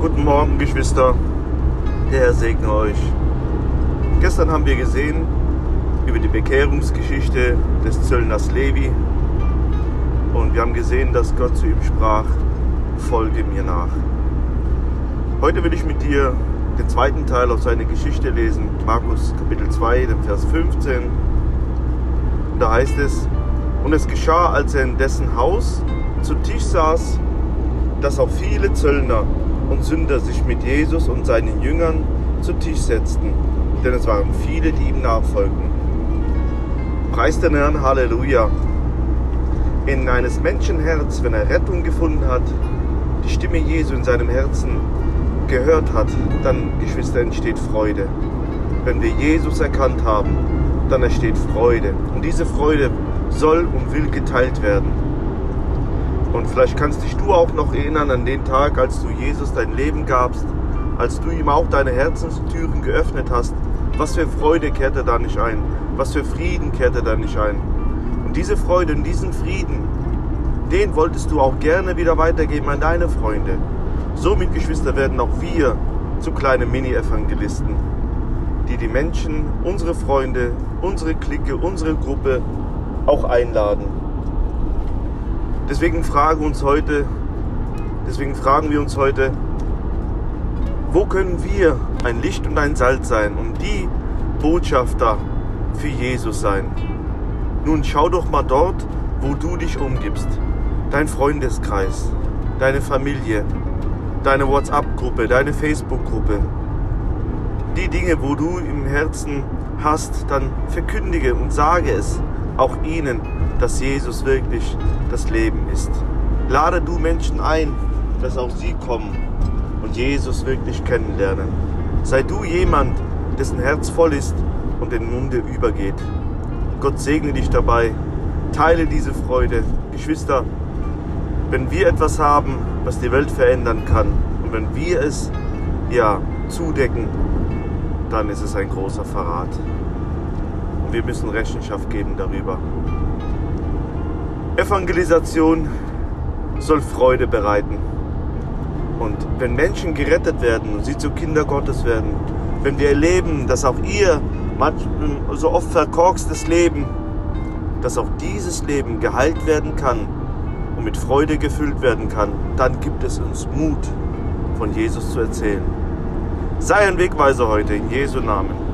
Guten Morgen, Geschwister. Der Herr segne euch. Gestern haben wir gesehen über die Bekehrungsgeschichte des Zöllners Levi. Und wir haben gesehen, dass Gott zu ihm sprach, folge mir nach. Heute will ich mit dir den zweiten Teil aus seiner Geschichte lesen, Markus Kapitel 2, den Vers 15. Und da heißt es, und es geschah, als er in dessen Haus zu Tisch saß, dass auch viele Zöllner und Sünder sich mit Jesus und seinen Jüngern zu Tisch setzten, denn es waren viele, die ihm nachfolgten. Preis den Herrn, Halleluja. In eines Menschen Herz, wenn er Rettung gefunden hat, die Stimme Jesu in seinem Herzen gehört hat, dann, Geschwister, entsteht Freude. Wenn wir Jesus erkannt haben, dann entsteht Freude. Und diese Freude soll und will geteilt werden. Und vielleicht kannst dich du auch noch erinnern an den Tag, als du Jesus dein Leben gabst, als du ihm auch deine Herzenstüren geöffnet hast. Was für Freude kehrte da nicht ein? Was für Frieden kehrte da nicht ein? Und diese Freude und diesen Frieden, den wolltest du auch gerne wieder weitergeben an deine Freunde. Somit, Geschwister, werden auch wir zu kleinen Mini-Evangelisten, die die Menschen, unsere Freunde, unsere Clique, unsere Gruppe auch einladen. Deswegen fragen, uns heute, deswegen fragen wir uns heute, wo können wir ein Licht und ein Salz sein und die Botschafter für Jesus sein? Nun schau doch mal dort, wo du dich umgibst. Dein Freundeskreis, deine Familie, deine WhatsApp-Gruppe, deine Facebook-Gruppe. Die Dinge, wo du im Herzen hast, dann verkündige und sage es auch ihnen, dass Jesus wirklich das Leben ist. Lade du Menschen ein, dass auch sie kommen und Jesus wirklich kennenlernen. Sei du jemand, dessen Herz voll ist und den Munde übergeht. Gott segne dich dabei. Teile diese Freude. Geschwister, wenn wir etwas haben, was die Welt verändern kann, und wenn wir es ja zudecken, dann ist es ein großer Verrat wir müssen Rechenschaft geben darüber. Evangelisation soll Freude bereiten. Und wenn Menschen gerettet werden und sie zu Kinder Gottes werden, wenn wir erleben, dass auch ihr so oft verkorkstes Leben, dass auch dieses Leben geheilt werden kann und mit Freude gefüllt werden kann, dann gibt es uns Mut, von Jesus zu erzählen. Sei ein Wegweiser heute in Jesu Namen.